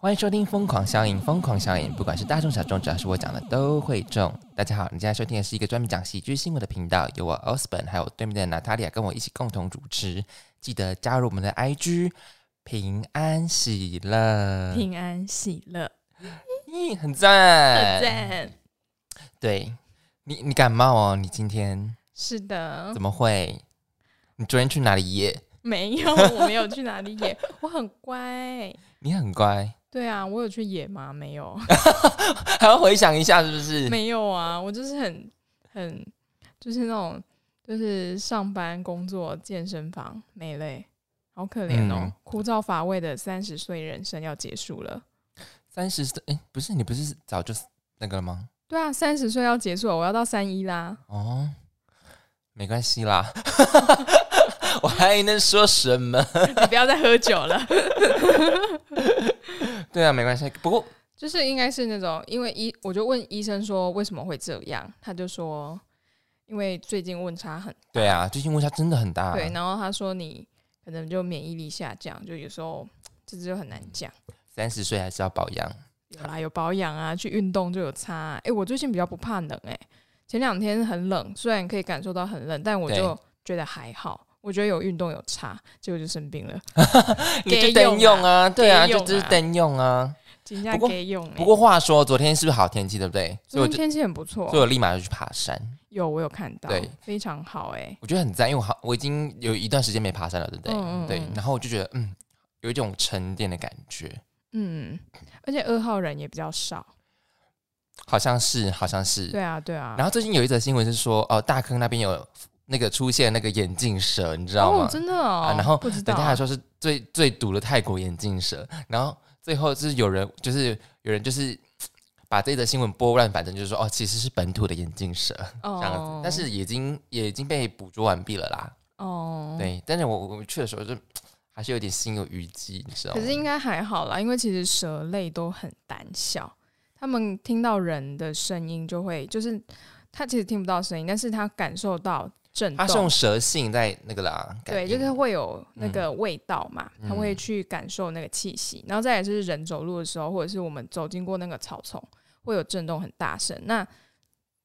欢迎收听《疯狂效应》，疯狂效应，不管是大众小众，只要是我讲的都会中。大家好，你现在收听的是一个专门讲喜剧新闻的频道，由我 Osborn 还有对面的娜塔莉亚跟我一起共同主持。记得加入我们的 IG，平安喜乐，平安喜乐，咦，很赞，很赞。对你，你感冒哦？你今天是的，怎么会？你昨天去哪里野？没有，我没有去哪里野，我很乖。你很乖。对啊，我有去野吗？没有 还要回想一下是不是？没有啊，我就是很很就是那种就是上班工作健身房没累，好可怜哦，枯燥乏味的三十岁人生要结束了。三十岁？哎，不是你不是早就那个了吗？对啊，三十岁要结束了，我要到三一啦。哦，没关系啦，我还能说什么？你不要再喝酒了。对啊，没关系。不过就是应该是那种，因为医，我就问医生说为什么会这样，他就说因为最近温差很。对啊，最近温差真的很大。对，然后他说你可能就免疫力下降，就有时候这就很难讲。三十岁还是要保养。有啦，有保养啊，去运动就有差。哎，我最近比较不怕冷，哎，前两天很冷，虽然可以感受到很冷，但我就觉得还好。我觉得有运动有差，结果就生病了。你就等用啊，对啊，就只是等用啊。不过用。不过话说，昨天是不是好天气，对不对？昨天天气很不错，所以我立马就去爬山。有，我有看到，对，非常好，哎，我觉得很赞，因为我好，我已经有一段时间没爬山了，对不对？嗯嗯。对，然后我就觉得，嗯，有一种沉淀的感觉。嗯，而且二号人也比较少，好像是，好像是。对啊，对啊。然后最近有一则新闻是说，哦，大坑那边有。那个出现那个眼镜蛇，你知道吗？真的哦。然后人家还说是最最毒的泰国眼镜蛇。然后最后是有人就是有人就是把这则新闻拨乱反正，就是说哦，其实是本土的眼镜蛇这样子。但是已经也已经被捕捉完毕了啦。哦。对，但是我我去的时候就还是有点心有余悸，你知道吗？可是应该还好啦，因为其实蛇类都很胆小，他们听到人的声音就会，就是他其实听不到声音，但是他感受到。它是用蛇性在那个啦，对，就是会有那个味道嘛，它会去感受那个气息，然后再也是人走路的时候，或者是我们走经过那个草丛，会有震动很大声。那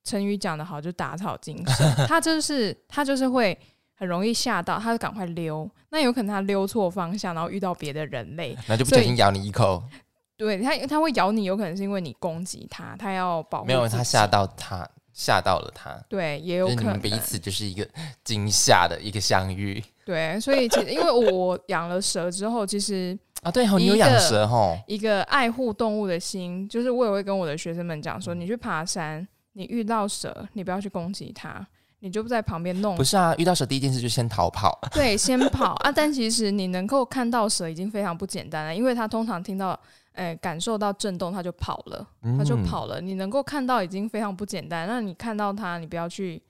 成语讲的好，就打草惊蛇，它就是它就是会很容易吓到，它就赶快溜。那有可能它溜错方向，然后遇到别的人类，那就不小心咬你一口。对它，它会咬你，有可能是因为你攻击它，它要保护。没有，它吓到它。吓到了他，对，也有可能彼此就是一个惊吓的一个相遇。对，所以其实因为我养了蛇之后，其实啊，对，你有养蛇哈，一个爱护动物的心，就是我也会跟我的学生们讲说，你去爬山，你遇到蛇，你不要去攻击它，你就在旁边弄。不是啊，遇到蛇第一件事就先逃跑。对，先跑啊！但其实你能够看到蛇已经非常不简单了，因为它通常听到。哎，感受到震动，它就跑了，它就跑了。你能够看到已经非常不简单。那你看到它，你不要去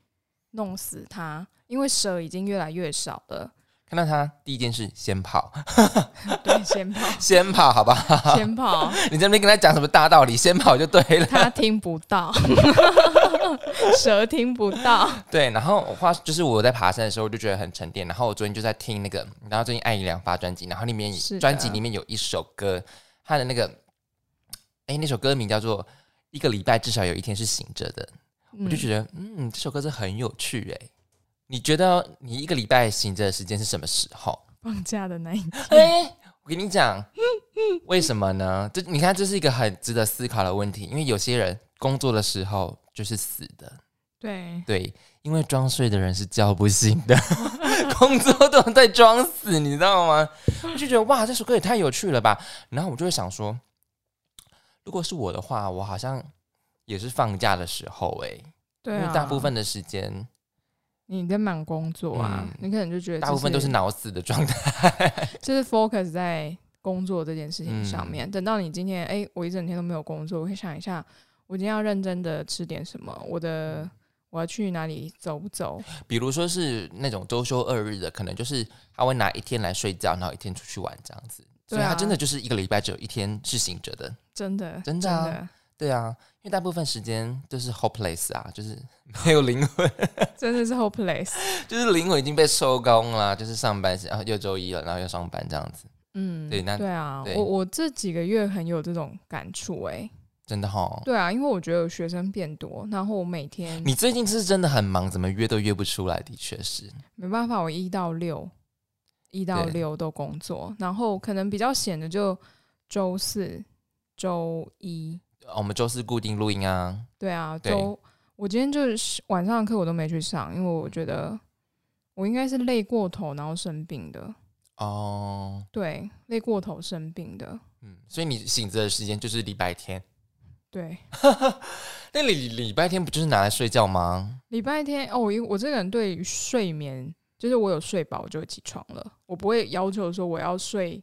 弄死它，因为蛇已经越来越少了。看到它，第一件事先跑。对，先跑，先跑，好吧？先跑。你在那边跟他讲什么大道理？先跑就对了。他听不到，蛇听不到。对，然后话就是我在爬山的时候，我就觉得很沉淀。然后我昨天就在听那个，然后最近爱一良发专辑，然后里面专辑里面有一首歌。他的那个，哎，那首歌名叫做《一个礼拜至少有一天是醒着的》，我就觉得，嗯，这首歌是很有趣哎。你觉得你一个礼拜醒着的时间是什么时候？放假的那一天。哎，我跟你讲，为什么呢？这你看，这是一个很值得思考的问题。因为有些人工作的时候就是死的，对对，因为装睡的人是叫不醒的。工作都在装死，你知道吗？我就觉得哇，这首歌也太有趣了吧！然后我就会想说，如果是我的话，我好像也是放假的时候哎，对，因为大部分的时间你在忙工作啊，你可能就觉得大部分都是脑死的状态，就是 focus 在工作这件事情上面。等到你今天哎，我一整天都没有工作，我会想一下，我今天要认真的吃点什么，我的。我要去哪里走不走？比如说是那种周休二日的，可能就是他会拿一天来睡觉，然后一天出去玩这样子。所以他真的就是一个礼拜只有一天是醒着的。真的，真的啊，对啊，因为大部分时间都是 hopeless 啊，就是没有灵魂，真的是 hopeless，就是灵魂已经被收工了，就是上班时，然后又周一了，然后又上班这样子。嗯，对那对啊，对我我这几个月很有这种感触哎、真的哈。对啊，因为我觉得学生变多，然后我每天你最近是真的很忙，怎么约都约不出来？的确是，没办法，我一到六一到六都工作，然后可能比较闲的就周四、周一，我们周四固定录音啊。对啊，周我今天就是晚上的课我都没去上，因为我觉得我应该是累过头，然后生病的，哦，对，累过头生病的，嗯，所以你醒着的时间就是礼拜天。对。那礼礼拜天不就是拿来睡觉吗？礼拜天哦，我因我这个人对于睡眠，就是我有睡饱我就会起床了，我不会要求说我要睡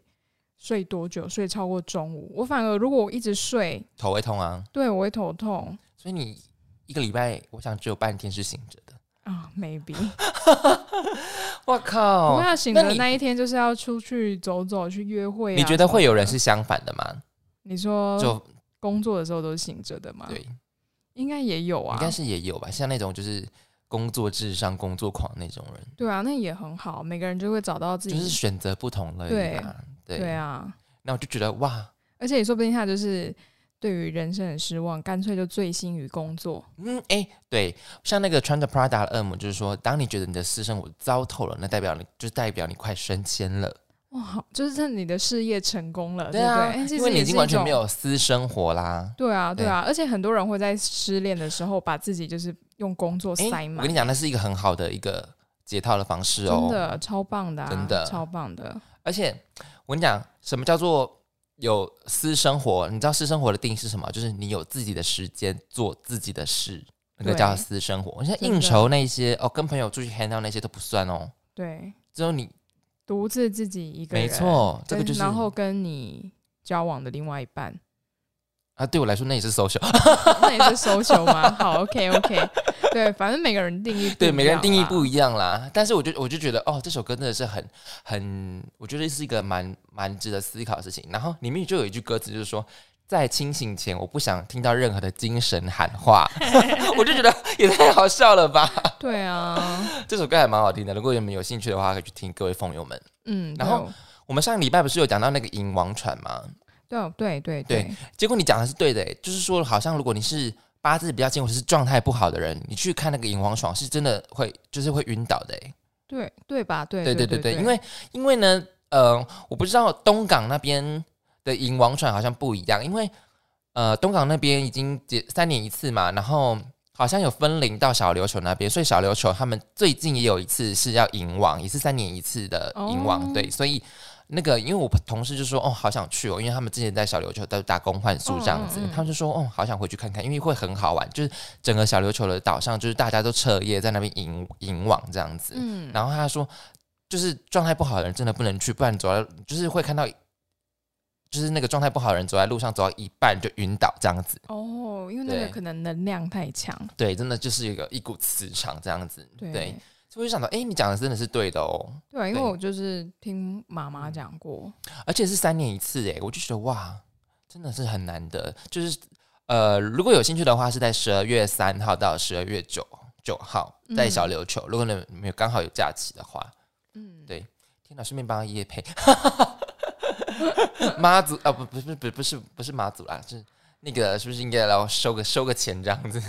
睡多久，睡超过中午。我反而如果我一直睡，头会痛啊，对我会头痛所以你一个礼拜，我想只有半天是醒着的。啊，maybe。我我靠！要醒的那一天就是要出去走走，去约会、啊。你觉得会有人？是相反的吗？你说就工作的时候都是醒着的吗？对，应该也有啊。应该是也有吧，像那种就是工作至上、工作狂那种人，对啊，那也很好，每个人就会找到自己。就是选择不同了对吧。对对啊，那我就觉得哇，而且也说不定他就是对于人生很失望，干脆就醉心于工作。嗯，哎、对，像那个穿着 Prada 的恶魔，就是说，当你觉得你的私生活糟透了，那代表你就代表你快升迁了，哇，就是你的事业成功了，对啊，因为你已经完全没有私生活啦。对啊，对对啊，而且很多人会在失恋的时候把自己就是用工作哎、塞满，我跟你讲，那是一个很好的一个解套的方式哦真哦。的超棒的啊、真的超棒的。而且我跟你讲，什么叫做有私生活？你知道私生活的定义是什么？就是你有自己的时间做自己的事，那个叫私生活。像应酬那些哦，跟朋友出去 hang out 那些都不算哦，对，只有你独自自己一个人，没错，这个就是然后跟你交往的另外一半，啊，对我来说那也是 social。那也是 social 吗？好，OK OK，对，反正每个人定义对，每个人定义不一样啦。但是我就我就觉得，哦，这首歌真的是很很，我觉得是一个蛮蛮值得思考的事情。然后里面就有一句歌词，就是说，在清醒前，我不想听到任何的精神喊话。我就觉得也太好笑了吧！对啊，这首歌还蛮好听的，如果你们有兴趣的话，可以去听。各位风友们，嗯，然后我们上个礼拜不是有讲到那个银王船吗？对哦对对对对结果你讲的是对的、欸，就是说，好像如果你是八字比较近或者是状态不好的人，你去看那个银王爽，是真的会就是会晕倒的、欸。对对吧？对对对对对对，因为因为呢，呃，我不知道东港那边的银王船好像不一样，因为呃，东港那边已经结三年一次嘛，然后好像有分龄到小琉球那边，所以小琉球他们最近也有一次是要银王，也是三年一次的银王，哦。对，所以。那个，因为我同事就说，哦，好想去哦，因为他们之前在小琉球都打工换宿这样子，嗯嗯嗯。他们就说，哦，好想回去看看，因为会很好玩，就是整个小琉球的岛上，就是大家都彻夜在那边引引网这样子，嗯，然后他说，就是状态不好的人真的不能去，不然走在就是会看到，就是那个状态不好的人走在路上走到一半就晕倒这样子。哦，因为那个可能能量太强，对，真的就是一个一股磁场这样子。对对，所以我就想到，哎，你讲的真的是对的哦，对，因为我就是听妈妈讲过，而且是三年一次，哎，我就觉得哇，真的是很难得。就是呃，如果有兴趣的话，是在十二月三号到十二月九九号在小琉球，如果你没有刚好有假期的话，嗯，对天哪，顺便帮他夜配。妈祖啊，不不不不不是不是妈祖啦，是那个是不是应该要收个收个钱这样子？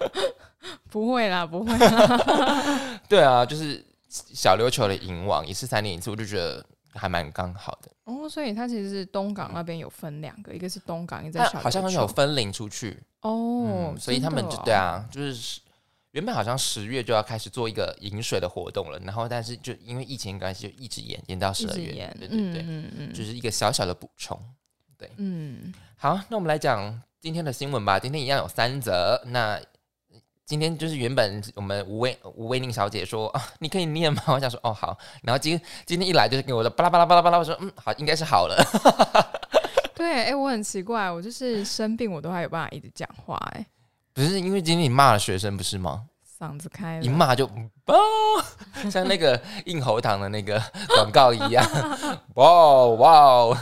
不会啦，不会啦，对啊，就是小琉球的银网一次三年一次，我就觉得还蛮刚好的。哦，所以它其实是东港那边有分两个，一个是东港，一个在小好像有分零出去，哦嗯，，所以他们就对，啊，就是原本好像十月就要开始做一个饮水的活动了，然后但是就因为疫情关系就一直延延到十二月，，对对对，嗯嗯嗯，就是一个小小的补充。对嗯，好，那我们来讲今天的新闻吧。今天一样有三则。那今天就是原本我们吴威吴威宁小姐说 啊，你可以念吗？我想说哦好。然后今今天一来就是给我的巴拉巴拉巴拉巴拉，我说嗯好，应该是好了。对，哎，我很奇怪，我就是生病我都还有办法一直讲话，哎，不是因为今天你骂了学生不是吗？嗓子开一了，骂就爆，像那个硬喉糖的那个广告一样，哇 哇，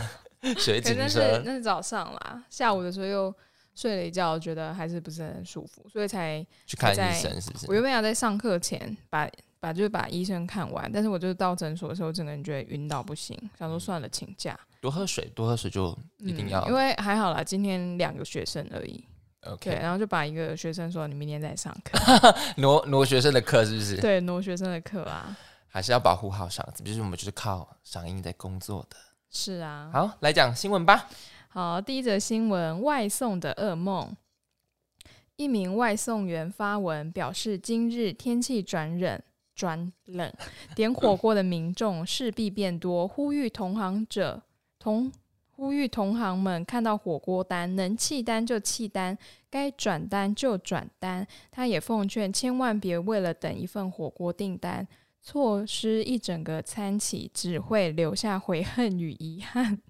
水可是那是。那是早上啦，下午的时候又睡了一觉，觉得还是不是很舒服，所以才去看在医生是不是？我原本要在上课前把把就是把医生看完，但是我就是到诊所的时候，整个人觉得晕倒不行，想说算了，请假。多喝水，多喝水就一定要，因为还好啦，今天两个学生而已。OK，对，然后就把一个学生说：“你明天再上课。”挪挪学生的课是不是？对，挪学生的课啊，还是要保护好嗓子，就是我们就是靠嗓音在工作的。是啊，好，来讲新闻吧。好，第一则新闻：外送的噩梦。一名外送员发文表示，今日天气转冷，转冷，点火锅的民众势必变多，呼吁同行者同。呼吁同行们看到火锅单能弃单就弃单，该转单就转单。他也奉劝千万别为了等一份火锅订单，错失一整个餐期，只会留下悔恨与遗憾。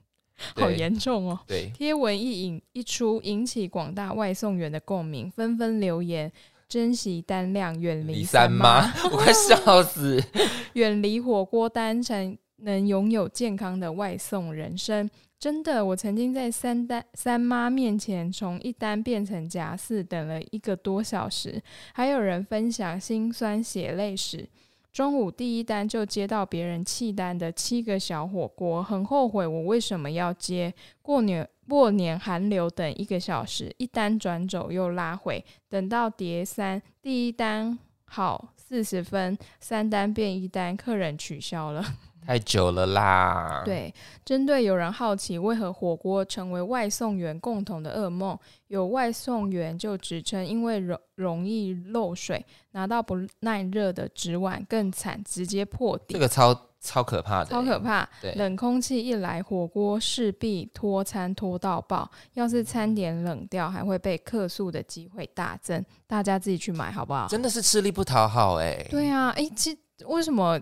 好严重哦！对，贴文一引一出，引起广大外送员的共鸣，纷纷留言：珍惜单量，远离三妈。我快笑死！远离火锅单，才能拥有健康的外送人生。真的，我曾经在三单三妈面前从一单变成夹四，等了一个多小时。还有人分享心酸血泪史：中午第一单就接到别人弃单的七个小火锅，很后悔我为什么要接。过年过年寒流等一个小时，一单转走又拉回，等到叠三第一单好四十分，三单变一单，客人取消了。太久了啦。对，针对有人好奇为何火锅成为外送员共同的噩梦，有外送员就指称，因为容容易漏水，拿到不耐热的纸碗更惨，直接破底。这个超超可怕的，超可怕。对，冷空气一来，火锅势必拖餐拖到爆。要是餐点冷掉，还会被客诉的机会大增。大家自己去买好不好？真的是吃力不讨好哎。对啊，哎，其为什么？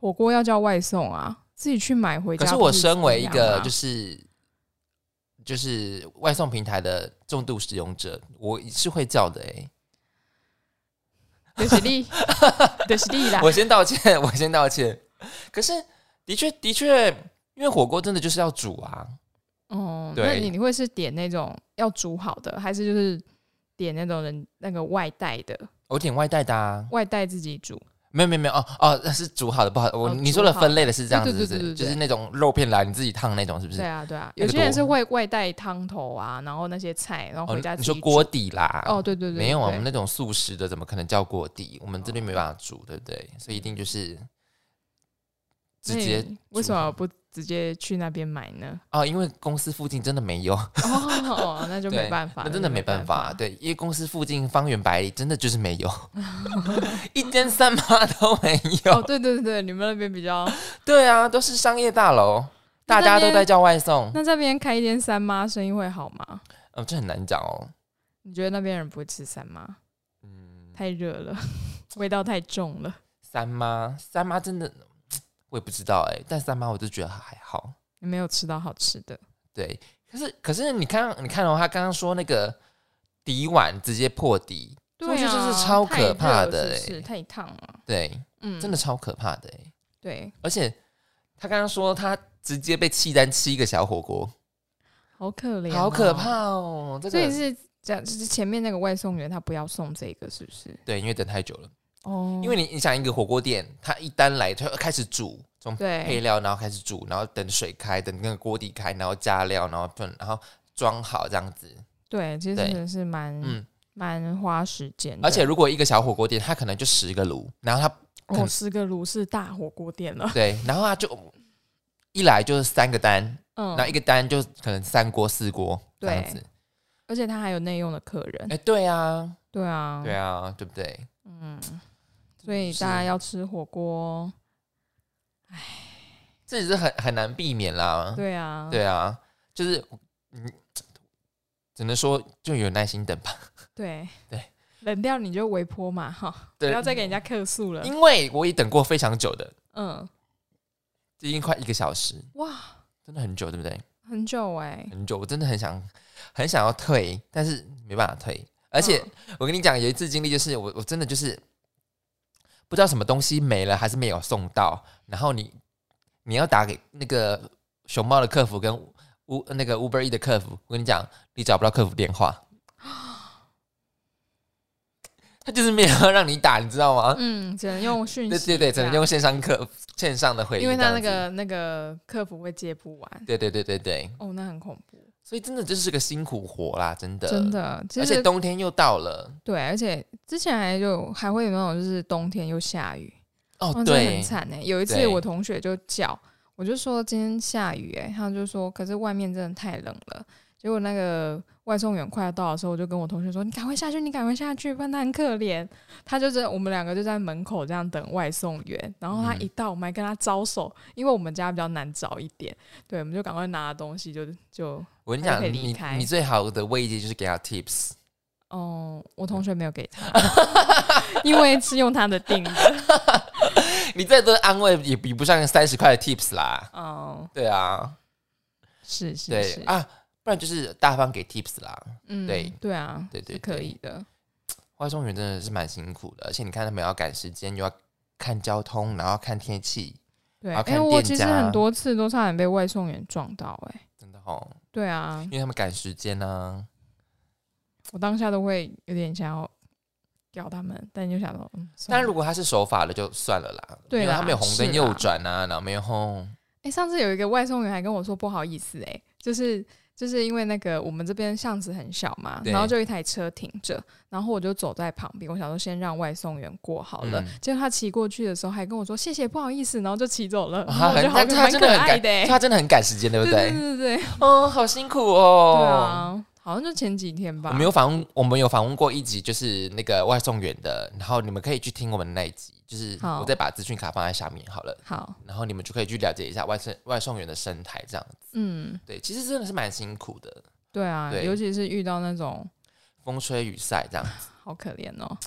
火锅要叫外送啊，自己去买回家。可是我身为一个就是就是外送平台的重度使用者，我是会叫的哎。德是利，德是利啦！我先道歉，我先道歉。可是的确的确，因为火锅真的就是要煮啊。哦，那你你会是点那种要煮好的，还是就是点那种人那个外带的？我点外带的啊，外带自己煮。没有没有没有哦哦，那是煮好的，不好我你说的分类的是这样子，是就是那种肉片来你自己烫那种，是不是？对啊对啊，有些人是会外带汤头啊，然后那些菜，然后回家你说锅底啦？哦对对对，没有啊，我们那种素食的怎么可能叫锅底？我们这边没办法煮，对不对？所以一定就是直接为什么不？直接去那边买呢？哦，因为公司附近真的没有 哦，那就没办法，那真的没办法。对，因为公司附近方圆百里真的就是没有，一间三妈都没有。哦，对对对你们那边比较 对啊，都是商业大楼，大家都在叫外送。那这边开一间三妈，生意会好吗？哦，这很难讲哦。你觉得那边人不会吃三妈？嗯，太热了，味道太重了。三妈，三妈真的。我也不知道哎，但三妈我就觉得还好，你没有吃到好吃的。对，可是可是你看，你看的话，他刚刚说那个底碗直接破底，对啊，就是超可怕的，是太烫了。对，嗯，真的超可怕的哎。对，而且他刚刚说他直接被契丹吃一个小火锅，好可怜，好可怕哦。所以是这样，就是前面那个外送员他不要送这个，是不是？对，因为等太久了。哦，因为你你想一个火锅店，它一单来就开始煮，从配料然后开始煮，然后等水开，等那个锅底开，然后加料，然后炖，然后装好这样子。对，其实真的是蛮嗯蛮花时间。而且如果一个小火锅店，它可能就十个炉，然后它哦十个炉是大火锅店了。对，然后它就一来就是三个单，嗯，然后一个单就可能三锅四锅这样子。而且他还有内用的客人。哎，对啊，对啊，对啊，对不对？嗯。所以大家要吃火锅，唉，这也是很很难避免啦。对啊，对啊，就是嗯，只能说就有耐心等吧。对。对，冷掉你就微波嘛，哈，不要再给人家客诉了。因为我也等过非常久的，嗯，已经快一个小时，哇，真的很久，对不对？很久哎，很久，我真的很想很想要退，但是没办法退。而且我跟你讲，有一次经历就是我我真的就是。不知道什么东西没了还是没有送到，然后你你要打给那个熊猫的客服跟乌那个 Uber E 的客服，我跟你讲，你找不到客服电话，他就是没有让你打，你知道吗？嗯，只能用讯息。对对对，只能用线上客线上的会议，因为他那个那个客服会接不完。对对对对对。哦，那很恐怖。所以真的就是个辛苦活啦，真的。真的，而且冬天又到了。对，而且之前还就还会有那种就是冬天又下雨。哦，对，很惨哎。有一次我同学就叫，我就说今天下雨哎，他就说可是外面真的太冷了。结果那个外送员快要到的时候，我就跟我同学说：“你赶快下去，你赶快下去，不然他很可怜。”他就在我们两个就在门口这样等外送员。然后他一到，我们还跟他招手，因为我们家比较难找一点。对，我们就赶快拿东西，就就我跟你讲，你你最好的慰藉就是给他 tips。哦，我同学没有给他，因为是用他的订的。你再多安慰也比不上三十块的 tips 啦。哦，对啊，是是是啊。不然就是大方给 tips 啦，嗯，对对啊，对对可以的。外送员真的是蛮辛苦的，而且你看他们要赶时间，又要看交通，然后看天气，对。哎，我其实很多次都差点被外送员撞到，哎，真的哦。对啊，因为他们赶时间呢。我当下都会有点想要屌他们，但就想到，嗯。但如果他是守法的，就算了啦。对他没有红灯右转啊，然后没有轰。哎，上次有一个外送员还跟我说不好意思，哎，就是。就是因为那个我们这边巷子很小嘛，然后就一台车停着，然后我就走在旁边，我想说先让外送员过好了。结果他骑过去的时候还跟我说谢谢不好意思，然后就骑走了。他很他真的很赶，他真的很赶时间，对不对？对对对，哦，好辛苦哦。对啊。好像就前几天吧。我们有访问，我们有访问过一集，就是那个外送员的，然后你们可以去听我们那一集，就是我再把资讯卡放在下面好了。好，然后你们就可以去了解一下外送外送员的生态这样子。嗯，对，其实真的是蛮辛苦的。对啊，尤其是遇到那种风吹雨晒这样子，好可怜哦。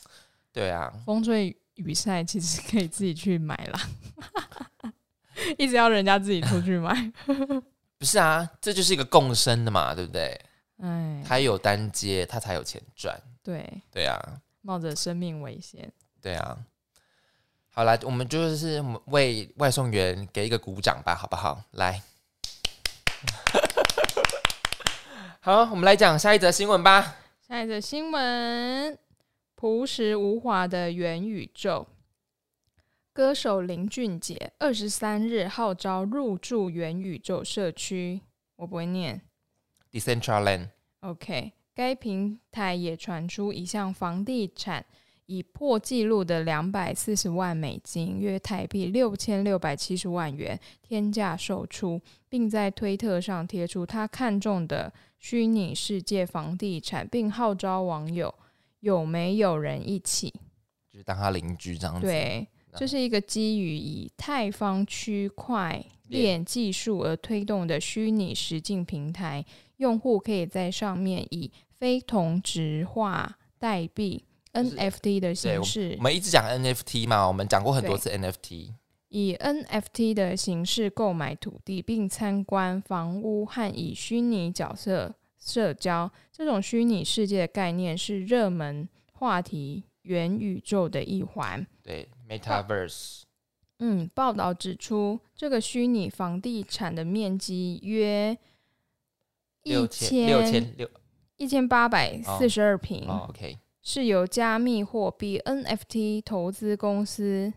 对啊，风吹雨晒其实可以自己去买啦，一直要人家自己出去买。不是啊，这就是一个共生的嘛，对不对？哎，他有单接，他才有钱赚。对对啊，冒着生命危险。对啊，好来，我们就是为外送员给一个鼓掌吧，好不好？来，好，我们来讲下一则新闻吧。下一则新闻：朴实无华的元宇宙。歌手林俊杰二十三日号召入驻元宇宙社区。我不会念。Decentraland。OK，该平台也传出一项房地产以破纪录的两百四十万美金（约台币六千六百七十万元）天价售出，并在推特上贴出他看中的虚拟世界房地产，并号召网友有没有人一起，就是当他邻居这样子。对，这是一个基于以太坊区块链技术而推动的虚拟实境平台。用户可以在上面以非同质化代币 NFT 的形式，我们一直讲 NFT 嘛，我们讲过很多次 NFT，以 NFT 的形式购买土地，并参观房屋和以虚拟角色社交。这种虚拟世界的概念是热门话题元宇宙的一环。对，Metaverse。嗯，报道指出，这个虚拟房地产的面积约。一千六千六一千八百四十二平，OK，是由加密货币 NFT 投资公司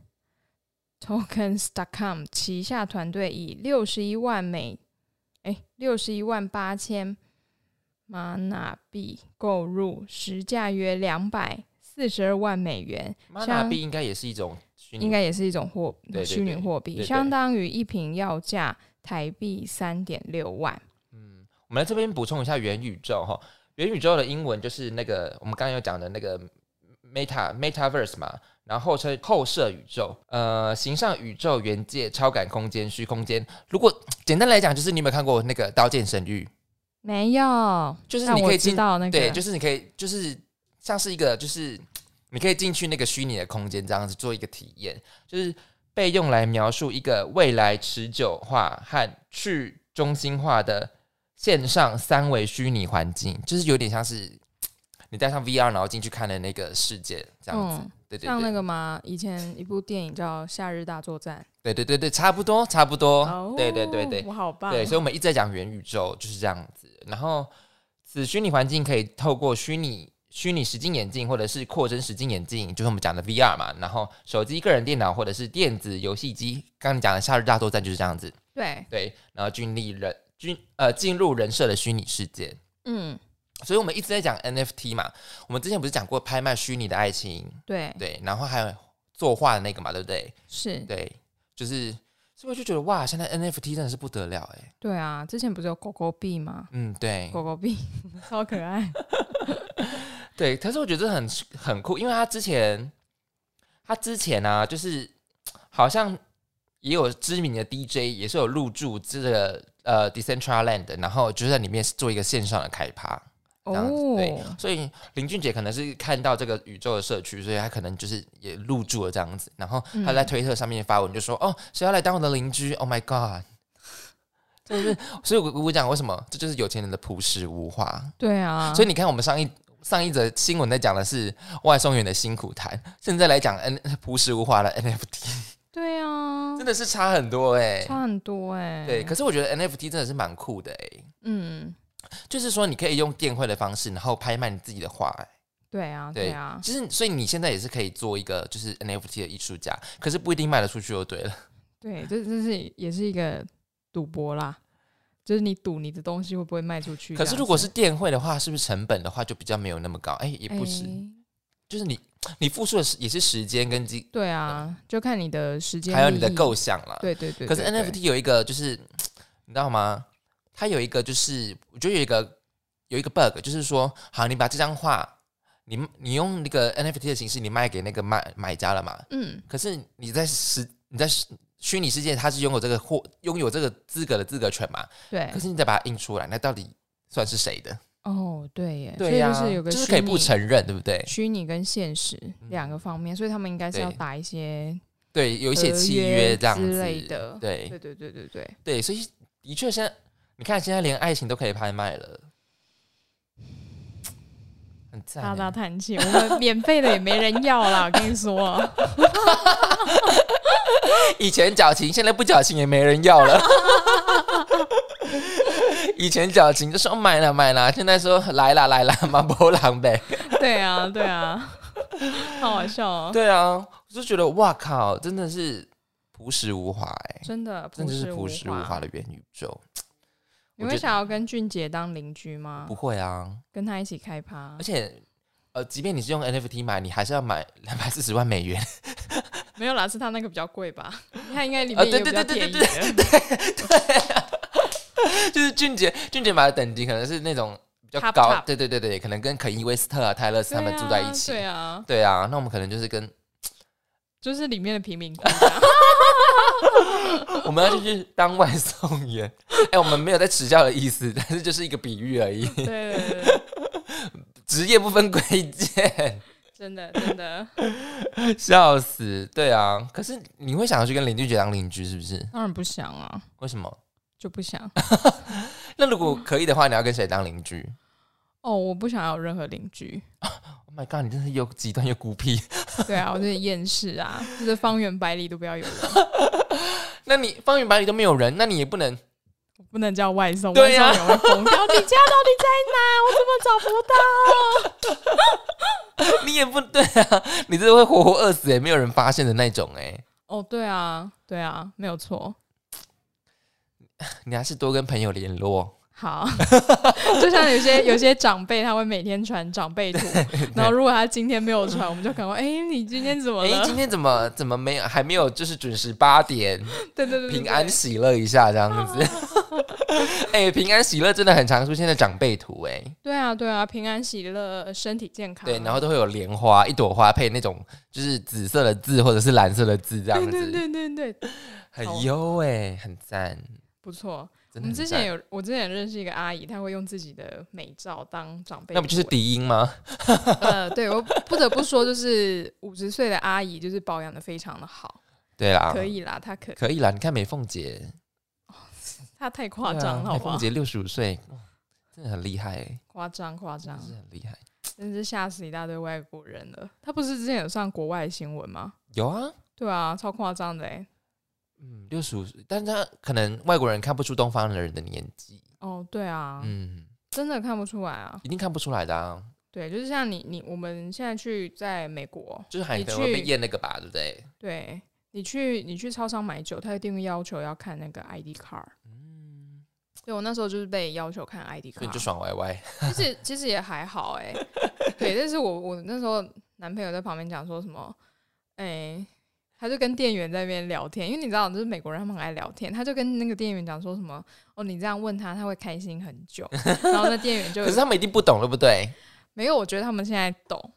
Tokens.com 旗下团队以六十一万美哎六十一万八千马纳币购入，实价约两百四十二万美元。马纳币应该也是一种，应该也是一种货虚拟货币，相当于一瓶要价台币三点六万。我们来这边补充一下元宇宙哈，元宇宙的英文就是那个我们刚刚有讲的那个 Meta Metaverse 嘛，然后称后设宇宙，呃，形上宇宙元界超感空间虚空间。如果简单来讲，就是你有没有看过那个《刀剑神域》？没有，就是你可以进到那个，对，就是你可以，就是像是一个，就是你可以进去那个虚拟的空间，这样子做一个体验，就是被用来描述一个未来持久化和去中心化的。线上三维虚拟环境，就是有点像是你戴上 VR，然后进去看的那个世界这样子。对对，像那个吗？以前一部电影叫《夏日大作战》。对对对对，差不多差不多。对对对对，我好棒。对，所以我们一直在讲元宇宙就是这样子。然后，此虚拟环境可以透过虚拟虚拟实境眼镜或者是扩增实境眼镜，就是我们讲的 VR 嘛。然后手机、个人电脑或者是电子游戏机，刚刚你讲的《夏日大作战》就是这样子。对对，然后军力人进呃进入人设的虚拟世界。嗯，所以我们一直在讲 NFT 嘛。我们之前不是讲过拍卖虚拟的爱情？对对，然后还有作画的那个嘛，对不对？是，对，就是。所以我就觉得哇，现在 NFT 真的是不得了哎。对啊，之前不是有狗狗币吗？嗯，对，狗狗币 超可爱。对，可是我觉得很很酷，因为他之前他之前呢，就是好像也有知名的 DJ 也是有入驻这个呃 Decentraland，然后就在里面做一个线上的开趴。这样子对，所以林俊杰可能是看到这个宇宙的社区，所以他可能就是也入驻了这样子。然后他在推特上面发文就说：“哦，谁要来当我的邻居？”Oh my god！就是，所以我我讲为什么这就是有钱人的朴实无华。对啊，所以你看我们上一上一则新闻在讲的是外送员的辛苦谈，现在来讲 N 朴实无华的 NFT。对啊，真的是差很多哎，差很多哎。对，可是我觉得 NFT 真的是蛮酷的哎。嗯。就是说，你可以用电绘的方式，然后拍卖你自己的画。对啊，对啊。其实，所以你现在也是可以做一个就是 NFT 的艺术家，可是不一定卖得出去就对了。对，这这是也是一个赌博啦，就是你赌你的东西会不会卖出去。可是如果是电绘的话，是不是成本的话就比较没有那么高？哎，也不是，就是你你付出的是也是时间跟金。对啊，就看你的时间还有你的构想了。对对对。可是 NFT 有一个就是你知道吗？它有一个，就是我觉得有一个有一个 bug，就是说，好，你把这张画，你你用那个 NFT 的形式，你卖给那个买买家了嘛？嗯。可是你在实你在虚拟世界，它是拥有这个货拥有这个资格的资格权嘛？对。可是你再把它印出来，那到底算是谁的？哦，对耶。对呀。就是有个就是可以不承认，对不对？虚拟跟现实两个方面，所以他们应该是要打一些对有一些契约这样之类的。对对对对对对对，所以的确现在。你看，现在连爱情都可以拍卖了。大大叹气，我们免费的也没人要了。我跟你说，以前矫情，现在不矫情也没人要了。以前矫情就说买了买了，现在说来啦来啦，马波浪呗。对啊对啊，好好笑哦。对啊，我就觉得哇靠，真的是朴实无华哎，真的，真的是朴实无华的元宇宙。你会想要跟俊杰当邻居吗？不会啊，跟他一起开趴。而且，呃，即便你是用 NFT 买，你还是要买两百四十万美元。没有啦，是他那个比较贵吧？他应该里面有比较便宜的。对对，就是俊杰，俊杰买的等级可能是那种比较高。对对对对，可能跟肯伊威斯特啊、泰勒斯他们住在一起。对啊，对啊，那我们可能就是跟。就是里面的平民，我们要去当外送员。哎，我们没有在耻笑的意思，但是就是一个比喻而已。对对对，职业不分贵贱，真的真的笑死。对啊，可是你会想要去跟邻居当邻居，是不是？当然不想啊。为什么？就不想。那如果可以的话，你要跟谁当邻居？哦，我不想要任何邻居。Oh my god！你真是又极端又孤僻。对啊，我真是厌世啊，就是方圆百里都不要有人。那你方圆百里都没有人，那你也不能，不能叫外送。对呀，疯掉！你家到底在哪？我怎么找不到？你也不对啊，你这会活活饿死也没有人发现的那种哎。哦，对啊，对啊，没有错。你还是多跟朋友联络。好，就像有些有些长辈，他会每天传长辈图，然后如果他今天没有传，我们就赶快，哎，你今天怎么了？哎，今天怎么怎么没有还没有就是准时八点？对对对，平安喜乐一下这样子。哎，平安喜乐真的很常出现在长辈图哎。对啊对啊，平安喜乐，身体健康。对，然后都会有莲花，一朵花配那种就是紫色的字或者是蓝色的字这样子。对对对对对，很优哎，很赞，不错。我们之前有，我之前认识一个阿姨，她会用自己的美照当长辈。那不就是笛音吗？呃，对，我不得不说，就是五十岁的阿姨，就是保养的非常的好。对啦，可以啦，她可可以啦。你看美凤姐，她太夸张了，美凤姐六十五岁，真的很厉害，夸张夸张，是很厉害，真是吓死一大堆外国人了。她不是之前有上国外新闻吗？有啊，对啊，超夸张的哎。嗯，六十五岁，但是他可能外国人看不出东方的人的年纪。哦，对啊，嗯，真的看不出来啊，一定看不出来的啊。对，就是像你你我们现在去在美国，就是还可能会被验那个吧，对不对？对你去你去超商买酒，他一定会要求要看那个 ID card。嗯，对我那时候就是被要求看 ID card，就爽歪歪。其实其实也还好哎，对，但是我我那时候男朋友在旁边讲说什么，哎。他就跟店员在那边聊天，因为你知道，就是美国人他们很爱聊天。他就跟那个店员讲说什么：“哦，你这样问他，他会开心很久。”然后那店员就可是他们一定不懂，对不对？没有，我觉得他们现在懂，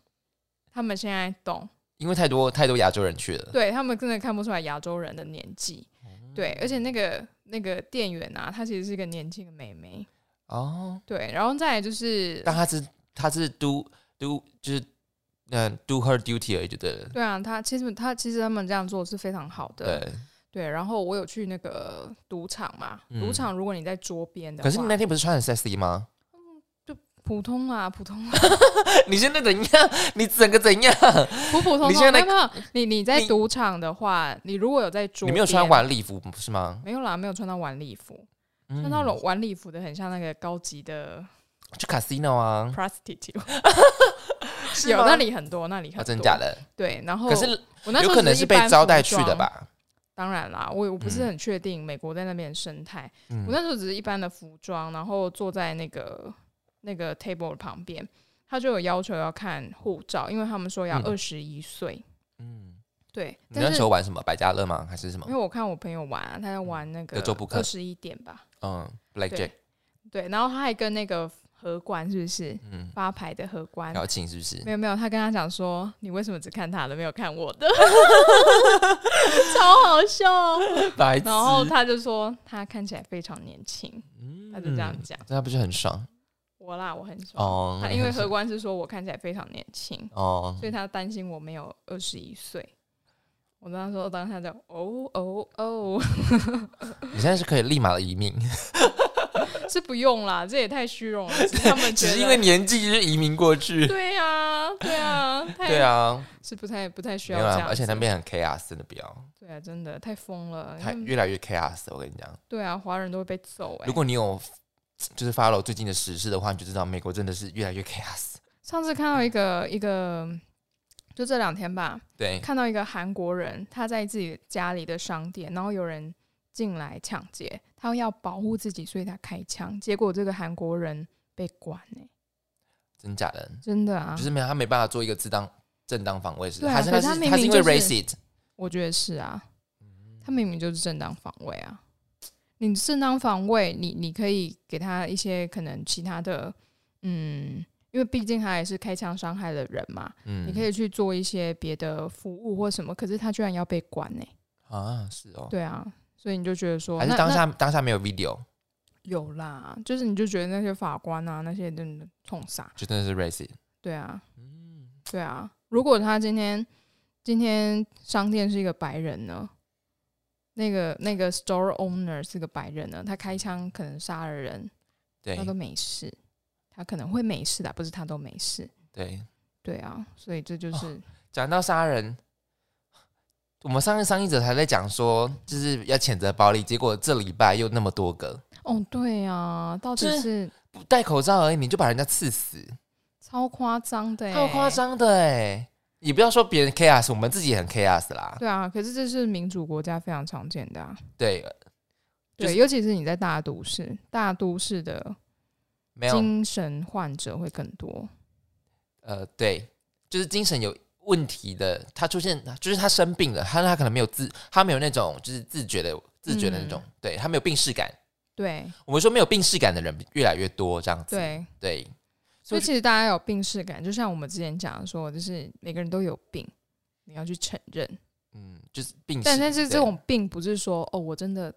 他们现在懂，因为太多太多亚洲人去了。对他们真的看不出来亚洲人的年纪。对，而且那个那个店员啊，她其实是一个年轻的妹妹。哦，对，然后再来就是，但她是她是 do do 就是。嗯，do her duty 而已，就对了。对啊，他其实他其实他们这样做是非常好的。对对，然后我有去那个赌场嘛，赌场如果你在桌边的，可是你那天不是穿很 sexy 吗？嗯，就普通啊，普通。你现在怎样？你整个怎样？普普通通。你现在你你在赌场的话，你如果有在桌，你没有穿晚礼服不是吗？没有啦，没有穿到晚礼服，穿到晚礼服的很像那个高级的，去 casino 啊，prostitute。有那里很多，那里很多，真假的？对，然后可是我那时候可能是被招待去的吧？当然啦，我我不是很确定美国在那边的生态。我那时候只是一般的服装，然后坐在那个那个 table 旁边，他就有要求要看护照，因为他们说要二十一岁。嗯，对。你那时候玩什么？百家乐吗？还是什么？因为我看我朋友玩，他在玩那个二十一点吧。嗯，Black Jack。对，然后他还跟那个。荷官是不是？嗯，发牌的荷官表情是不是？没有没有，他跟他讲说：“你为什么只看他的，没有看我的？” 超好笑。然后他就说他看起来非常年轻，他就这样讲。那他不是很爽？我啦，我很爽。哦，他因为荷官是说我看起来非常年轻哦，所以他担心我没有二十一岁。我当时说当下就哦哦哦，你现在是可以立马的移民。是不用啦，这也太虚荣了。他们只是因为年纪就是移民过去。对呀，对啊，对啊，是不太不太需要这样。而且那边很 chaos，真的不要。对啊，真的太疯了，太越来越 chaos。我跟你讲。对啊，华人都会被揍。如果你有就是 follow 最近的时事的话，你就知道美国真的是越来越 chaos。上次看到一个一个，就这两天吧，对，看到一个韩国人他在自己家里的商店，然后有人进来抢劫。他要保护自己，所以他开枪。结果这个韩国人被关呢？真假的？真的啊！就是没有他没办法做一个正当正当防卫，是还是他是他是因为 racist？我觉得是啊，他明明就是正当防卫啊！你正当防卫，你你可以给他一些可能其他的，嗯，因为毕竟他也是开枪伤害了人嘛，嗯，你可以去做一些别的服务或什么。可是他居然要被关呢？啊，是哦，对啊。所以你就觉得说，还是当下当下没有 video，有啦，就是你就觉得那些法官啊，那些真的冲傻，就真的是 racist。对啊，嗯，对啊。如果他今天今天商店是一个白人呢，那个那个 store owner 是个白人呢，他开枪可能杀了人，对，他都没事，他可能会没事的，不是他都没事。对，对啊，所以这就是讲到杀人。我们上次上一者还在讲说，就是要谴责暴力，结果这礼拜又那么多个。哦，对啊，到底是不戴口罩而已，你就把人家刺死，超夸张的，超夸张的哎！你不要说别人 chaos，我们自己也很 chaos 啦。对啊，可是这是民主国家非常常见的啊。对，对，尤其是你在大都市，大都市的精神患者会更多。呃，对，就是精神有。问题的，他出现就是他生病了，他他可能没有自，他没有那种就是自觉的自觉的那种，对他没有病视感。对，我们说没有病视感的人越来越多，这样子。对对，所以其实大家有病视感，就像我们之前讲的说，就是每个人都有病，你要去承认。嗯，就是病，但但是这种病不是说哦，我真的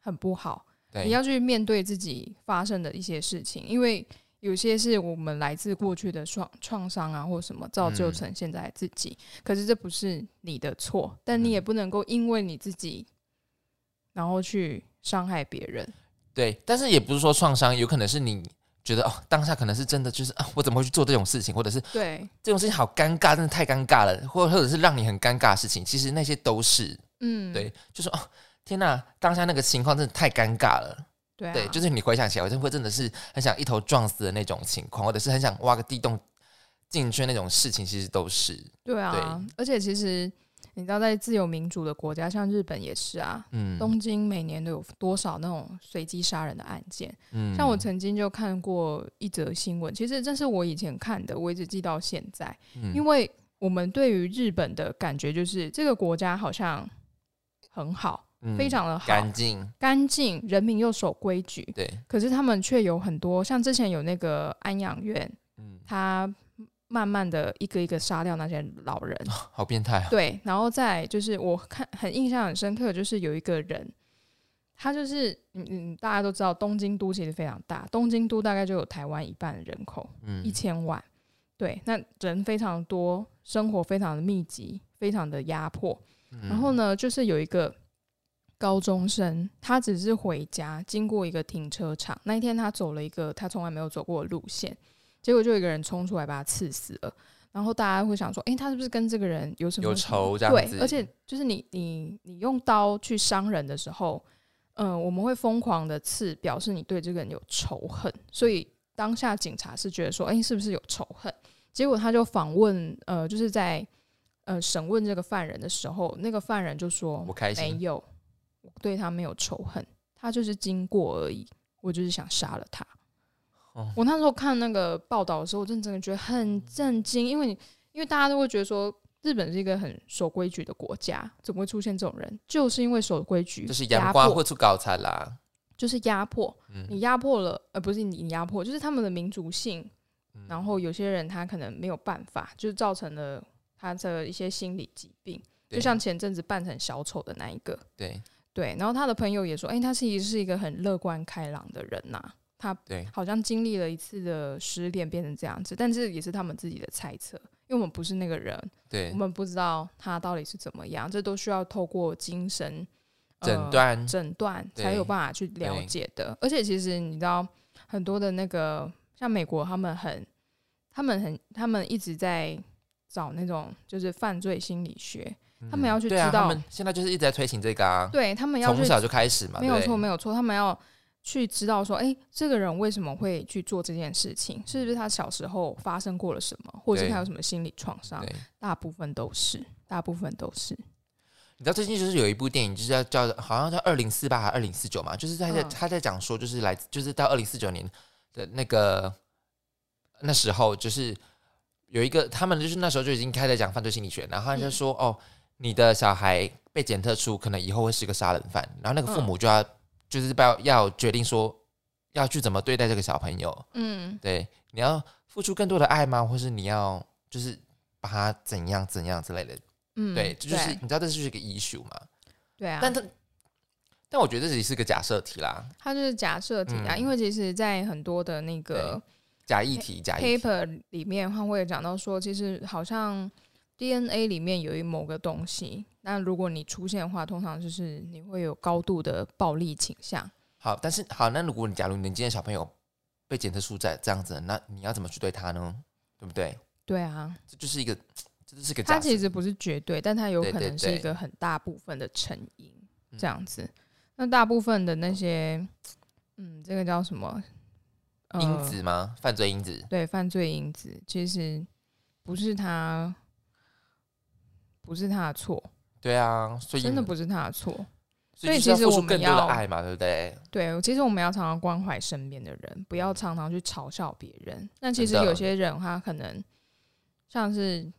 很不好，你要去面对自己发生的一些事情，因为。有些是我们来自过去的创创伤啊，或什么造就成现在自己。可是这不是你的错，但你也不能够因为你自己，然后去伤害别人。对，但是也不是说创伤，有可能是你觉得哦，当下可能是真的，就是啊，我怎么会去做这种事情，或者是对这种事情好尴尬，真的太尴尬了，或或者是让你很尴尬的事情，其实那些都是嗯，对，就说哦，天哪，当下那个情况真的太尴尬了。对，就是你回想起来，我就会真的是很想一头撞死的那种情况，或者是很想挖个地洞进去那种事情，其实都是对啊。而且其实你知道，在自由民主的国家，像日本也是啊。嗯。东京每年都有多少那种随机杀人的案件？嗯。像我曾经就看过一则新闻，其实这是我以前看的，我一直记到现在。嗯。因为我们对于日本的感觉就是这个国家好像很好，非常的好，干净，干净，人民又守规矩。对。可是他们却有很多，像之前有那个安养院，嗯，他。慢慢的一个一个杀掉那些老人，好变态啊！对，然后再就是我看很印象很深刻，就是有一个人，他就是嗯嗯，大家都知道东京都其实非常大，东京都大概就有台湾一半人口，嗯，一千万，对，那人非常多，生活非常的密集，非常的压迫。然后呢，就是有一个高中生，他只是回家经过一个停车场，那一天他走了一个他从来没有走过的路线。结果就有一个人冲出来把他刺死了，然后大家会想说，哎，他是不是跟这个人有什么有仇？这样子，对，而且就是你你你用刀去伤人的时候，嗯，我们会疯狂的刺，表示你对这个人有仇恨。所以当下警察是觉得说，哎，是不是有仇恨？结果他就访问，呃，就是在呃审问这个犯人的时候，那个犯人就说，我开心，没有，我对他没有仇恨，他就是经过而已，我就是想杀了他。我那时候看那个报道的时候，我真的觉得很震惊，因为因为大家都会觉得说日本是一个很守规矩的国家，怎么会出现这种人？就是因为守规矩，就是阳光会出高产啦，就是压迫，你压迫了，呃，不是你压迫，就是他们的民族性，然后有些人他可能没有办法，就是造成了他的一些心理疾病，就像前阵子扮成小丑的那一个，对对，然后他的朋友也说，哎，他其实是一个很乐观开朗的人呐。他，好像经历了一次的失恋，变成这样子，但是也是他们自己的猜测，因为我们不是那个人，对，我们不知道他到底是怎么样，这都需要透过精神诊断诊断才有办法去了解的。而且其实你知道，很多的那个像美国，他们很，他们很，他们一直在找那种就是犯罪心理学，他们要去知道，他们现在就是一直在推行这个啊，对他们要从小就开始嘛，没有错，没有错，他们要。去知道说，哎，这个人为什么会去做这件事情？是不是他小时候发生过了什么，或者是他有什么心理创伤？大部分都是，大部分都是。你知道最近就是有一部电影，就是要叫好像叫二零四八还是二零四九嘛？就是在在他在讲说，就是来就是到二零四九年的那个那时候，就是有一个他们就是那时候就已经开始讲犯罪心理学，然后他就说，哦，你的小孩被检测出可能以后会是个杀人犯，然后那个父母就要。就是要要决定说要去怎么对待这个小朋友，嗯，对，你要付出更多的爱吗？或是你要就是把他怎样怎样之类的，嗯，对，这就是你知道这是一个 issue 嘛？对啊，但他但我觉得这里是个假设题啦，它就是假设题啊，因为其实，在很多的那个假议题、假 paper 里面，他会讲到说，其实好像 DNA 里面有一某个东西。那如果你出现的话，通常就是你会有高度的暴力倾向。好，但是好，那如果你假如你今天小朋友被检测出在这样子，那你要怎么去对他呢？对不对？对啊，这就是一个，这就是个。它其实不是绝对，但它有可能是一个很大部分的成因。这样子，那大部分的那些，嗯，这个叫什么？因子吗？犯罪因子？对，犯罪因子其实不是他，不是他的错。对啊，所以真的不是他的错，所以其实我们要爱嘛，对不对？对，其实我们要常常关怀身边的人，不要常常去嘲笑别人。那其实有些人他可能像是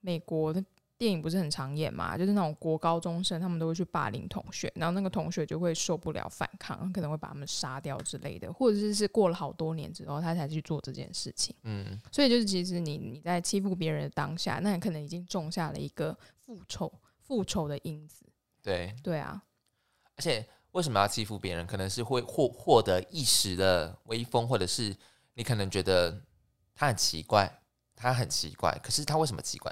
美国的电影不是很常演嘛，就是那种国高中生，他们都会去霸凌同学，然后那个同学就会受不了反抗，可能会把他们杀掉之类的，或者是是过了好多年之后，他才去做这件事情。嗯，所以就是其实你你在欺负别人的当下，那你可能已经种下了一个复仇。复仇的因子，对对啊，而且为什么要欺负别人？可能是会获获得一时的威风，或者是你可能觉得他很奇怪，他很奇怪，可是他为什么奇怪？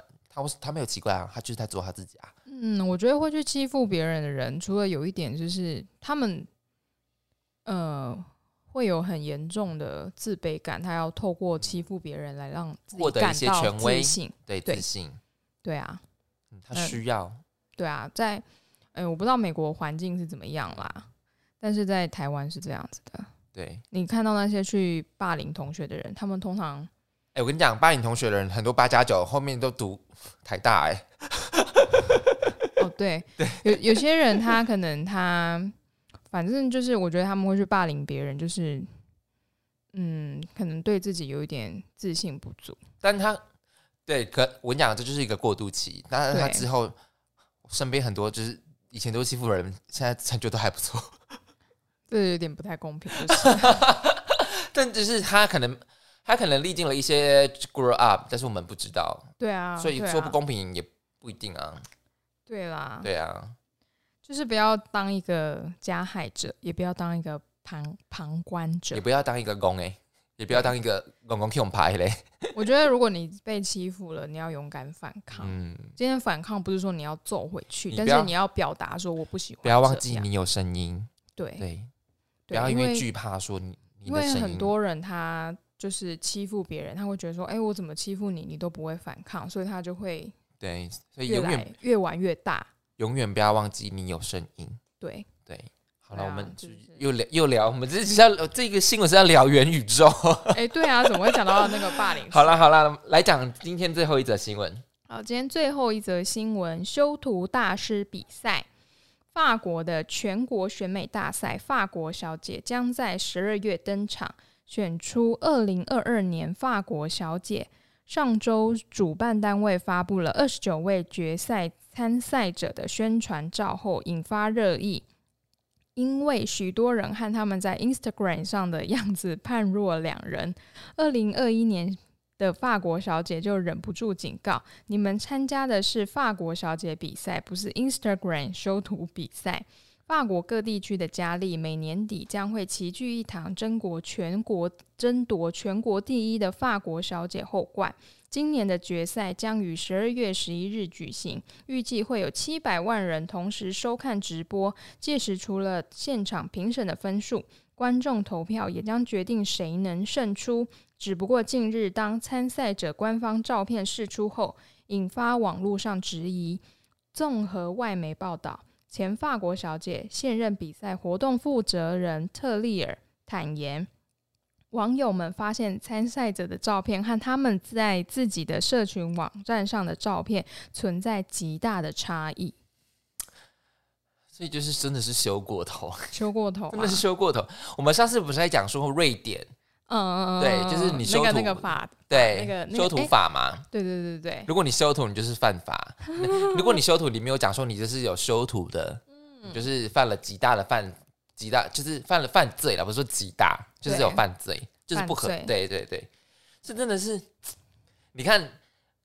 他没有奇怪啊，他就是在做他自己啊。嗯，我觉得会去欺负别人的人，除了有一点就是他们，呃，会有很严重的自卑感，他要透过欺负别人来让自己感到权威性，对自信，对啊，他需要。对啊，在，哎，我不知道美国环境是怎么样啦，但是在台湾是这样子的。对，你看到那些去霸凌同学的人，他们通常，哎，我跟你讲，八零同学的人很多，八加九后面都读台大，哎。哦，对，有有些人他可能他，反正就是我觉得他们会去霸凌别人，就是，嗯，可能对自己有一点自信不足。但他对，可我跟你讲，这就是一个过渡期。但是他之后身边很多就是以前都欺负人，现在成就都还不错。这有点不太公平，就是。但只是他可能他可能历经了一些 grow up，但是我们不知道。对啊，所以说不公平也不一定啊。对啦，对啊，就是不要当一个加害者，也不要当一个旁旁观者，也不要当一个公哎，也不要当一个公公 Q 牌嘞。我觉得如果你被欺负了，你要勇敢反抗。嗯，今天反抗不是说你要揍回去，但是你要表达说我不喜欢。不要忘记你有声音。对对，不要因为惧怕说你，因为很多人他就是欺负别人，他会觉得说，哎，我怎么欺负你，你都不会反抗，所以他就会。对，所以永远越玩越大，永远不要忘记你有声音。对对，好了，我们又聊又聊，我们这是要这个新闻是要聊元宇宙。哎，对啊，怎么会讲到那个霸凌？好了好了，来讲今天最后一则新闻。好，今天最后一则新闻：修图大师比赛，法国的全国选美大赛，法国小姐将在十二月登场，选出二零二二年法国小姐。上周，主办单位发布了二十九位决赛参赛者的宣传照后，引发热议。因为许多人和他们在 Instagram 上的样子判若两人，二零二一年的法国小姐就忍不住警告：“你们参加的是法国小姐比赛，不是 Instagram 修图比赛。”法国各地区的佳丽每年底将会齐聚一堂，争夺全国争夺全国第一的法国小姐后冠。今年的决赛将于十二月十一日举行，预计会有七百万人同时收看直播。届时，除了现场评审的分数，观众投票也将决定谁能胜出。只不过，近日当参赛者官方照片释出后，引发网络上质疑。综合外媒报道。前法国小姐、现任比赛活动负责人特利尔坦言，网友们发现参赛者的照片和他们在自己的社群网站上的照片存在极大的差异，所以就是真的是修过头，修过头，真的是修过头。我们上次不是在讲说瑞典？嗯，对，就是你修图那个法，对，那个修图法嘛，对对对对。如果你修图，你就是犯法；如果你修图，你没有讲说你这是有修图的，就是犯了极大的犯，极大就是犯了犯罪了，不是说极大，就是有犯罪，就是不可，对对对，这真的是，你看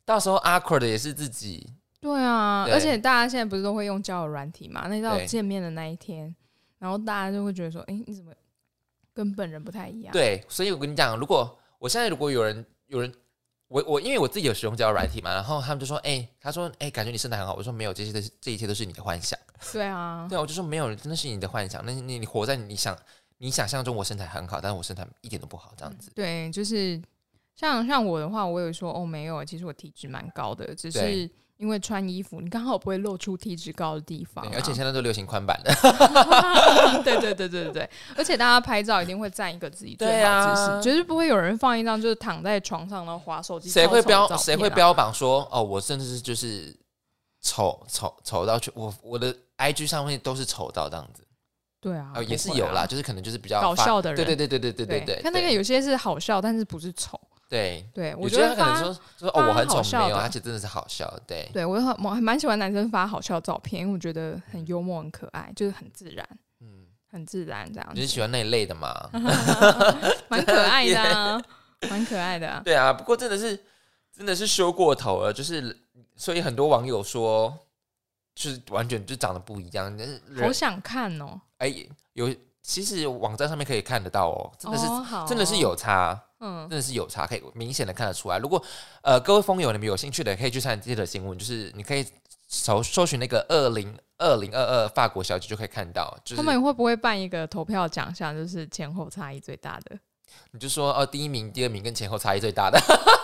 到时候 awkward 也是自己，对啊，而且大家现在不是都会用交友软体嘛？那到见面的那一天，然后大家就会觉得说，哎，你怎么？跟本人不太一样。对，所以我跟你讲，如果我现在如果有人有人，我我因为我自己有使用交友软体嘛，然后他们就说，哎，他说，哎，感觉你身材很好。我说没有，这些都是这一切都是你的幻想。对啊，对啊，我就说没有，真的是你的幻想。那你你活在你想你想象中，我身材很好，但是我身材一点都不好，这样子。对，就是像像我的话，我有说哦，没有，其实我体质蛮高的，只是。因为穿衣服，你刚好不会露出体脂高的地方。而且现在都流行宽版的。对对对对对对，而且大家拍照一定会站一个自己最好姿势，绝对不会有人放一张就是躺在床上然后划手机。谁会标谁会标榜说哦，我甚至是就是丑丑丑到去我我的 IG 上面都是丑到这样子。对啊，也是有啦，就是可能就是比较搞笑的人。对对对对对对对对。看那个有些是好笑，但是不是丑。对对，我觉得他可能说说哦，我很丑没有，而且真的是好笑。对对，我很我还蛮喜欢男生发好笑照片，因为我觉得很幽默、很可爱，就是很自然，嗯，很自然这样。你是喜欢那一类的吗？蛮可爱的，蛮可爱的。对啊，不过真的是真的是修过头了，就是所以很多网友说，就是完全就长得不一样。但是好想看哦！哎，有其实网站上面可以看得到哦，真的是真的是有差。嗯，真的是有差，可以明显的看得出来。如果呃各位风友你们有兴趣的，可以去看这则新闻，就是你可以搜搜寻那个二零二零二二法国小姐就可以看到。就是他们会不会办一个投票奖项，就是前后差异最大的？你就说哦，第一名、第二名跟前后差异最大的。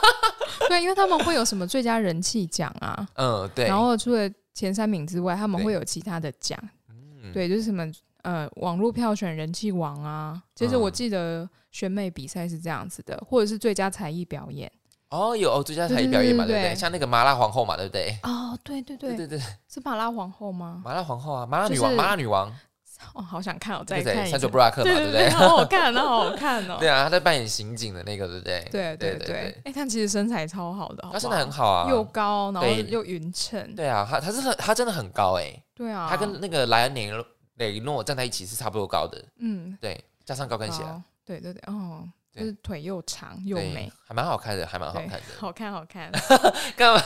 对，因为他们会有什么最佳人气奖啊？嗯，对。然后除了前三名之外，他们会有其他的奖。嗯，对，就是什么呃网络票选人气王啊。其实我记得。选美比赛是这样子的，或者是最佳才艺表演，哦，有哦最佳才艺表演嘛，对不对？像那个麻辣皇后嘛，对不对？哦，对对对对对，是麻辣皇后吗？麻辣皇后啊，麻辣女王，麻辣女王。哦，好想看，我再看山卓布拉克嘛，对不对？好好看，那好好看哦。对啊，他在扮演刑警的那个，对不对？对对对。哎，他其实身材超好的，他身材很好啊，又高，然后又匀称。对啊，他他是很他真的很高哎。对啊，他跟那个莱恩雷雷诺站在一起是差不多高的。嗯，对，加上高跟鞋。对对对，哦，就是腿又长又美，还蛮好看的，还蛮好看的。好看好看，干嘛？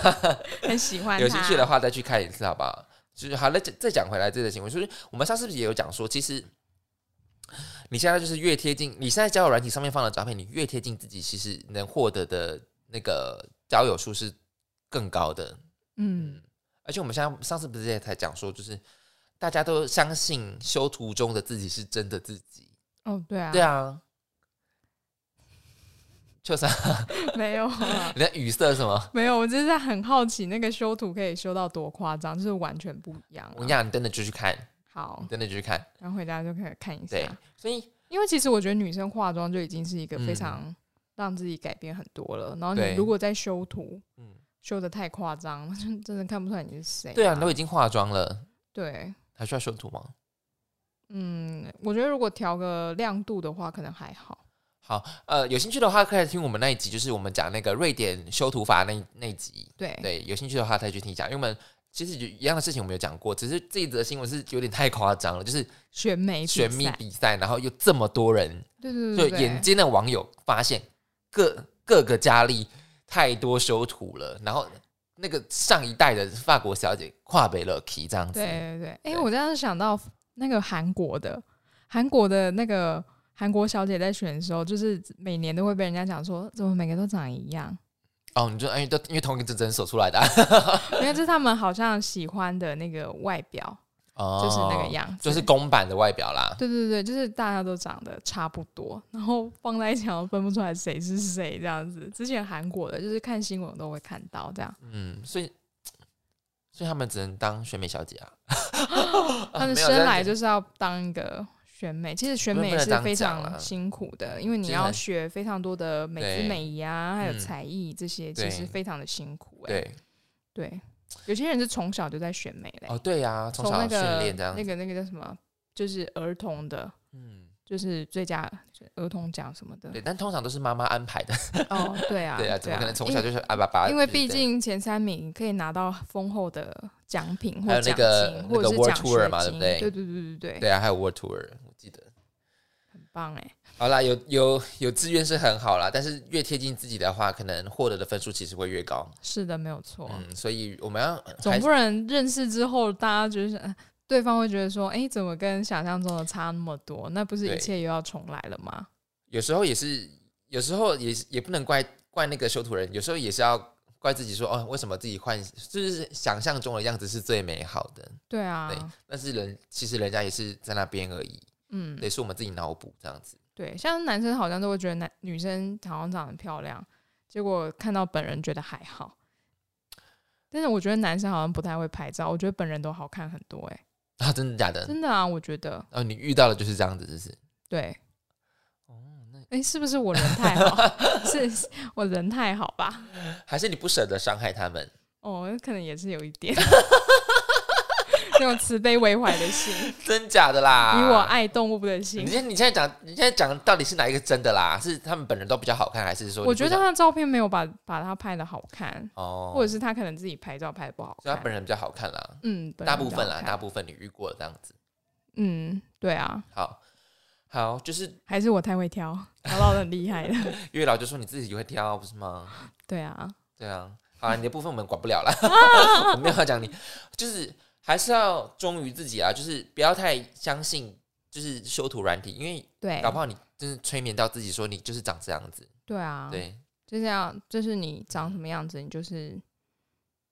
很喜欢。有兴趣的话再去看一次，好不好？就是好了，再再讲回来这个行为，就是我们上次也有讲说，其实。你现在就是越贴近，你现在交友软体上面放的照片，你越贴近自己，其实能获得的那个交友数是更高的。嗯，而且我们现在上次不是也才讲说，就是大家都相信修图中的自己是真的自己。哦，对啊，对啊。就啥？没有。你的语塞什么？没有，我就是在很好奇，那个修图可以修到多夸张，就是完全不一样。我跟你讲，你真的就去看。好，真的就去看，然后回家就可以看一下。对，所以因为其实我觉得女生化妆就已经是一个非常让自己改变很多了。然后你如果在修图，嗯，修的太夸张，真的看不出来你是谁。对啊，你都已经化妆了，对，还需要修图吗？嗯，我觉得如果调个亮度的话，可能还好。好，呃，有兴趣的话可以听我们那一集，就是我们讲那个瑞典修图法那那集。对对，有兴趣的话再去听一下，因为我们。其实就一样的事情，我们有讲过，只是这一则新闻是有点太夸张了，就是选美选美比赛，然后又这么多人，对对对，就眼尖的网友发现各各个佳丽太多修图了，然后那个上一代的法国小姐跨北了 key 这样子，对对对，哎，我这样想到那个韩国的韩国的那个韩国小姐在选的时候，就是每年都会被人家讲说，怎么每个都长一样。哦，你就因为都因为同一个诊所出来的，因为这是他们好像喜欢的那个外表，哦，就是那个样子，就是公版的外表啦。对对对，就是大家都长得差不多，然后放在一起分不出来谁是谁这样子。之前韩国的，就是看新闻都会看到这样。嗯，所以所以他们只能当选美小姐啊，他们生来就是要当一个。选美其实选美是非常辛苦的，因为你要学非常多的美姿美仪啊，还有才艺这些，其实非常的辛苦。对对，有些人是从小就在选美嘞。哦，对呀，从小训练这样。那个那个叫什么？就是儿童的，嗯，就是最佳儿童奖什么的。对，但通常都是妈妈安排的。哦，对啊，对啊，怎么可能从小就是阿爸爸？因为毕竟前三名可以拿到丰厚的奖品或奖金，或者是奖学嘛，对不对？对对对对对。对啊，还有 World Tour 我。记得很棒哎，好啦，有有有资源是很好啦，但是越贴近自己的话，可能获得的分数其实会越高。是的，没有错。嗯，所以我们要总不能认识之后，大家觉得对方会觉得说，哎，怎么跟想象中的差那么多？那不是一切又要重来了吗？有时候也是，有时候也也不能怪怪那个修图人，有时候也是要怪自己说，哦，为什么自己幻就是想象中的样子是最美好的？对啊，对，但是人其实人家也是在那边而已。嗯，也是我们自己脑补这样子。对，像男生好像都会觉得男女生好像长得漂亮，结果看到本人觉得还好。但是我觉得男生好像不太会拍照，我觉得本人都好看很多。哎，啊，真的假的？真的啊，我觉得。哦，你遇到的就是这样子，是不是？对。哦，那哎，是不是我人太好？是我人太好吧？还是你不舍得伤害他们？哦，可能也是有一点。那种慈悲为怀的心，真假的啦？以我爱动物的心。你现你现在讲，你现在讲到底是哪一个真的啦？是他们本人都比较好看，还是说？我觉得他的照片没有把把他拍的好看哦，或者是他可能自己拍照拍的不好看。他本人比较好看啦，嗯，大部分啦，大部分你遇过这样子。嗯，对啊。好，好，就是还是我太会挑，挑到很厉害的。月老就说你自己会挑，不是吗？对啊，对啊。好，你的部分我们管不了了，我没有讲你，就是。还是要忠于自己啊，就是不要太相信，就是修图软体，因为对，搞不好你真是催眠到自己，说你就是长这样子。对啊，对，就是要，就是你长什么样子，你就是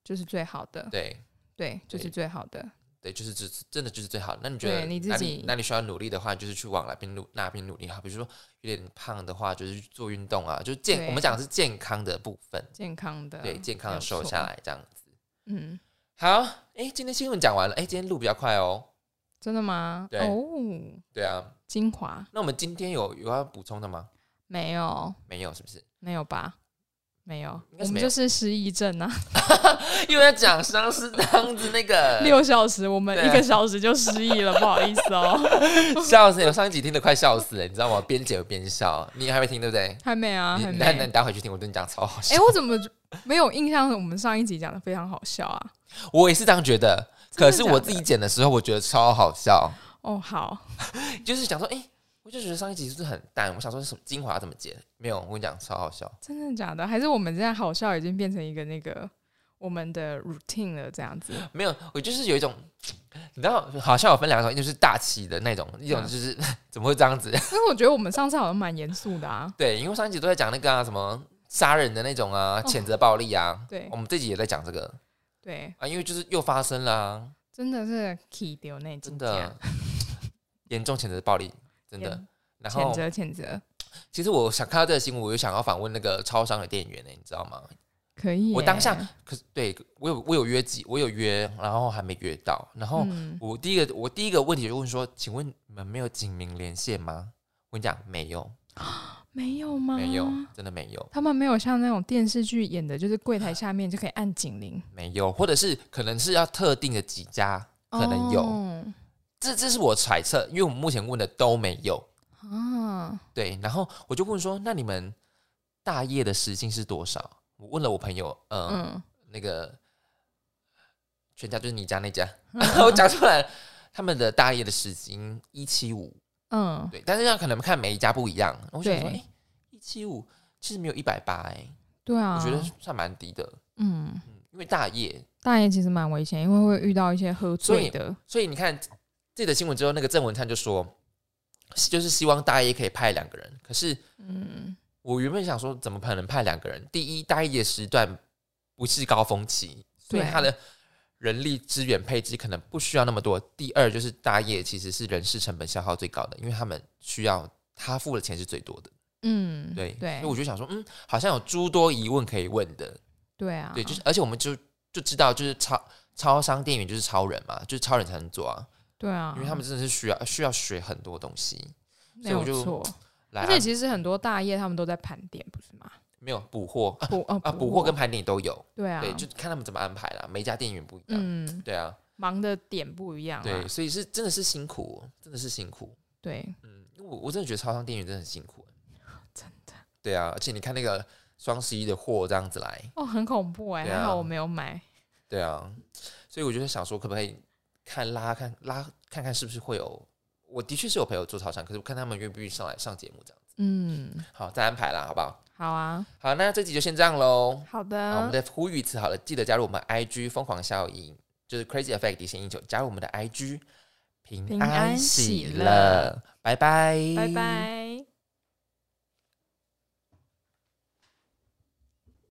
就是最好的。对，对，就是最好的。对，就是只真的就是最好的。那你觉得你自己，那你需要努力的话，就是去往哪边努哪边努力哈。比如说有点胖的话，就是做运动啊，就健。我们讲的是健康的部分，健康的，对，健康的瘦下来这样子。嗯。好，哎，今天新闻讲完了，哎，今天录比较快哦，真的吗？对，哦，对啊，精华。那我们今天有有要补充的吗？没有，没有，是不是？没有吧？没有，我们就是失忆症啊！因为讲伤是这样子，那个 六小时，我们一个小时就失忆了，不好意思哦。笑死！我上一集听的快笑死了，你知道吗？边剪边笑。你还没听对不对？还没啊。那那你待会去听，我跟你讲超好笑。哎，我怎么没有印象？我们上一集讲的非常好笑啊！我也是这样觉得，可是我自己剪的时候，我觉得超好笑。哦，好，就是想说，哎。我就觉得上一集是很淡，我想说什么精华怎么剪？没有，我跟你讲超好笑。真的假的？还是我们现在好笑已经变成一个那个我们的 routine 了？这样子？没有，我就是有一种，你知道，好笑有分两种，一种是大气的那种，一种就是 怎么会这样子？因为我觉得我们上次好像蛮严肃的啊。对，因为上一集都在讲那个啊，什么杀人的那种啊，谴责暴力啊。对，我们这集也在讲这个。对啊，因为就是又发生了，真的是 key 掉那真的 严重谴责暴力，真的。谴责谴责！其实我想看到这个新闻，我就想要访问那个超商的店员呢，你知道吗？可以。我当下可是对我有我有约几，我有约，然后还没约到。然后我第一个我第一个问题就问说：“请问你们没有警民连线吗？”我跟你讲，没有，没有吗？没有，真的没有。他们没有像那种电视剧演的，就是柜台下面就可以按警铃。没有，或者是可能是要特定的几家可能有。这这是我揣测，因为我们目前问的都没有。啊，对，然后我就问说，那你们大业的时薪是多少？我问了我朋友，嗯，那个全家就是你家那家，我讲出来，他们的大业的时薪一七五，嗯，对，但是要可能看每一家不一样。我想说，哎，一七五其实没有一百八，哎，对啊，我觉得算蛮低的，嗯嗯，因为大业大业其实蛮危险，因为会遇到一些喝醉的，所以你看这个新闻之后，那个郑文灿就说。就是希望大一可以派两个人，可是，嗯，我原本想说，怎么可能派两个人？第一，大一的时段不是高峰期，所以他的人力资源配置可能不需要那么多。第二，就是大业其实是人事成本消耗最高的，因为他们需要他付的钱是最多的。嗯，对对，所以我就想说，嗯，好像有诸多疑问可以问的。对啊，对，就是而且我们就就知道，就是超超商店员就是超人嘛，就是超人才能做啊。对啊，因为他们真的是需要需要学很多东西，没有错。而且其实很多大业他们都在盘点，不是吗？没有补货，补啊补货跟盘点都有。对啊，对，就看他们怎么安排了。每家店员不一样，嗯，对啊，忙的点不一样。对，所以是真的是辛苦，真的是辛苦。对，嗯，我我真的觉得超商店员真的很辛苦，真的。对啊，而且你看那个双十一的货这样子来，哦，很恐怖哎，还好我没有买。对啊，所以我就想说，可不可以？看拉看拉看看是不是会有，我的确是有朋友做超商，可是我看他们愿不愿意上来上节目这样子。嗯，好，再安排啦，好不好？好啊，好，那这集就先这样喽。好的，我们再呼吁一次好了，记得加入我们 IG 疯狂效应，就是 Crazy Effect 底线英九，加入我们的 IG，平安喜乐，拜拜，拜拜。